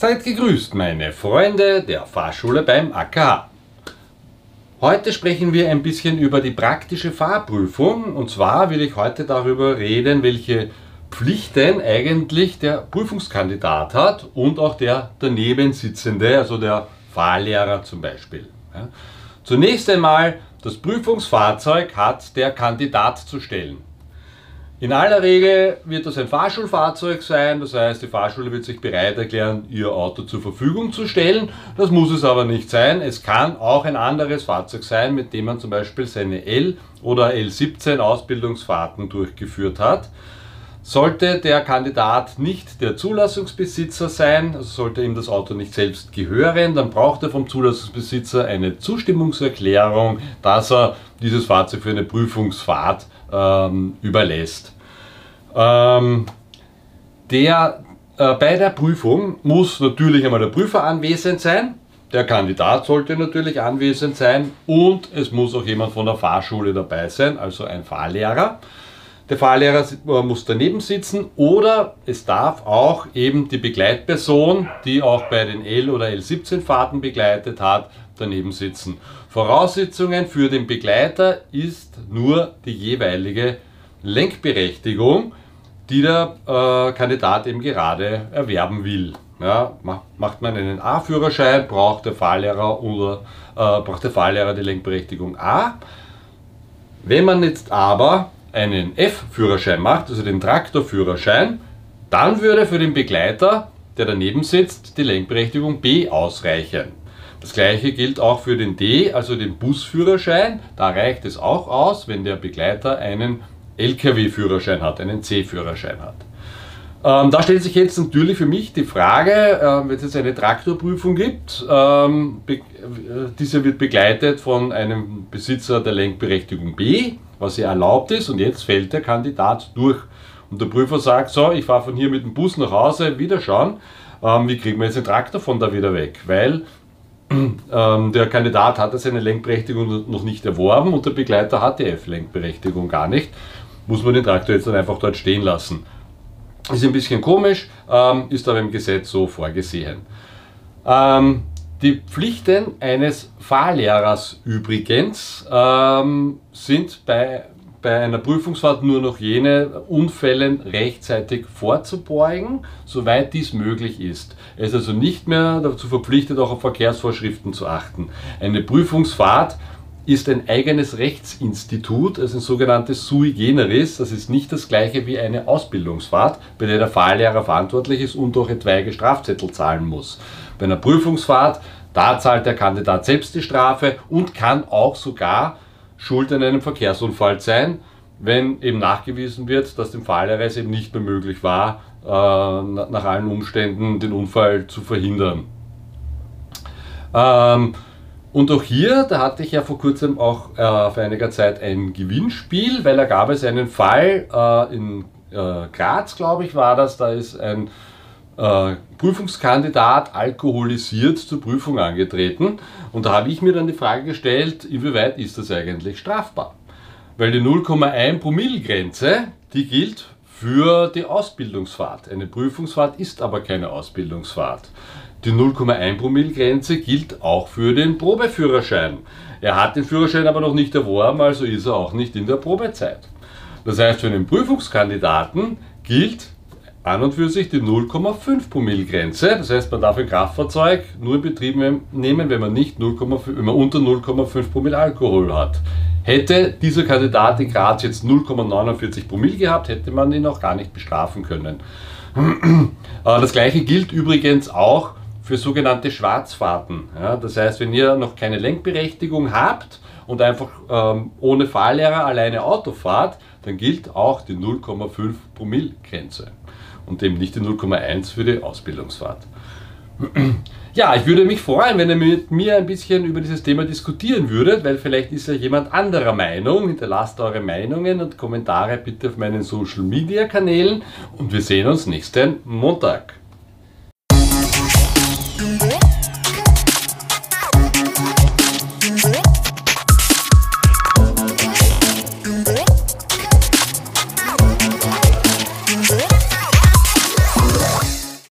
Seid gegrüßt, meine Freunde der Fahrschule beim AKH. Heute sprechen wir ein bisschen über die praktische Fahrprüfung und zwar will ich heute darüber reden, welche Pflichten eigentlich der Prüfungskandidat hat und auch der daneben sitzende, also der Fahrlehrer zum Beispiel. Zunächst einmal, das Prüfungsfahrzeug hat der Kandidat zu stellen. In aller Regel wird das ein Fahrschulfahrzeug sein, das heißt, die Fahrschule wird sich bereit erklären, ihr Auto zur Verfügung zu stellen. Das muss es aber nicht sein. Es kann auch ein anderes Fahrzeug sein, mit dem man zum Beispiel seine L- oder L17 Ausbildungsfahrten durchgeführt hat. Sollte der Kandidat nicht der Zulassungsbesitzer sein, also sollte ihm das Auto nicht selbst gehören, dann braucht er vom Zulassungsbesitzer eine Zustimmungserklärung, dass er dieses Fahrzeug für eine Prüfungsfahrt ähm, überlässt. Ähm, der, äh, bei der Prüfung muss natürlich einmal der Prüfer anwesend sein, der Kandidat sollte natürlich anwesend sein und es muss auch jemand von der Fahrschule dabei sein, also ein Fahrlehrer. Der Fahrlehrer äh, muss daneben sitzen oder es darf auch eben die Begleitperson, die auch bei den L- oder L17-Fahrten begleitet hat, daneben sitzen. Voraussetzungen für den Begleiter ist nur die jeweilige Lenkberechtigung, die der äh, Kandidat eben gerade erwerben will. Ja, macht man einen A-Führerschein, braucht der Fahrlehrer oder äh, braucht der Fahrlehrer die Lenkberechtigung A. Wenn man jetzt aber einen F-Führerschein macht, also den Traktorführerschein, dann würde für den Begleiter, der daneben sitzt, die Lenkberechtigung B ausreichen. Das gleiche gilt auch für den D, also den Busführerschein. Da reicht es auch aus, wenn der Begleiter einen Lkw-Führerschein hat, einen C-Führerschein hat. Ähm, da stellt sich jetzt natürlich für mich die Frage, äh, wenn es jetzt eine Traktorprüfung gibt, ähm, äh, diese wird begleitet von einem Besitzer der Lenkberechtigung B, was ja erlaubt ist, und jetzt fällt der Kandidat durch. Und der Prüfer sagt, so, ich fahre von hier mit dem Bus nach Hause, wieder schauen, ähm, wie kriegen wir jetzt den Traktor von da wieder weg? Weil ähm, der Kandidat hatte seine Lenkberechtigung noch nicht erworben und der Begleiter hat die F-Lenkberechtigung gar nicht. Muss man den Traktor jetzt dann einfach dort stehen lassen. Ist ein bisschen komisch, ähm, ist aber im Gesetz so vorgesehen. Ähm, die Pflichten eines Fahrlehrers übrigens ähm, sind bei, bei einer Prüfungsfahrt nur noch jene Unfällen rechtzeitig vorzubeugen, soweit dies möglich ist. Er ist also nicht mehr dazu verpflichtet, auch auf Verkehrsvorschriften zu achten. Eine Prüfungsfahrt ist ein eigenes Rechtsinstitut, also ein sogenanntes Sui Generis. Das ist nicht das gleiche wie eine Ausbildungsfahrt, bei der der Fahrlehrer verantwortlich ist und auch etwaige Strafzettel zahlen muss. Bei einer Prüfungsfahrt, da zahlt der Kandidat selbst die Strafe und kann auch sogar schuld an einem Verkehrsunfall sein, wenn eben nachgewiesen wird, dass dem Fahrlehrer es eben nicht mehr möglich war, äh, nach allen Umständen den Unfall zu verhindern. Ähm, und auch hier, da hatte ich ja vor kurzem auch äh, vor einiger Zeit ein Gewinnspiel, weil da gab es einen Fall äh, in äh, Graz, glaube ich, war das, da ist ein äh, Prüfungskandidat alkoholisiert zur Prüfung angetreten und da habe ich mir dann die Frage gestellt, inwieweit ist das eigentlich strafbar? Weil die 0,1 Promille-Grenze, die gilt für die Ausbildungsfahrt. Eine Prüfungsfahrt ist aber keine Ausbildungsfahrt. Die 0,1 Promille Grenze gilt auch für den Probeführerschein. Er hat den Führerschein aber noch nicht erworben, also ist er auch nicht in der Probezeit. Das heißt, für einen Prüfungskandidaten gilt an und für sich die 0,5 Promille Grenze. Das heißt, man darf ein Kraftfahrzeug nur in Betrieb nehmen, wenn man, nicht 0, wenn man unter 0,5 Promille Alkohol hat. Hätte dieser Kandidat in Graz jetzt 0,49 Promille gehabt, hätte man ihn auch gar nicht bestrafen können. Das gleiche gilt übrigens auch für sogenannte Schwarzfahrten. Ja, das heißt, wenn ihr noch keine Lenkberechtigung habt und einfach ähm, ohne Fahrlehrer alleine Auto fahrt, dann gilt auch die 0,5 Promille Grenze und eben nicht die 0,1 für die Ausbildungsfahrt. Ja, ich würde mich freuen, wenn ihr mit mir ein bisschen über dieses Thema diskutieren würdet, weil vielleicht ist ja jemand anderer Meinung. Hinterlasst eure Meinungen und Kommentare bitte auf meinen Social Media Kanälen und wir sehen uns nächsten Montag.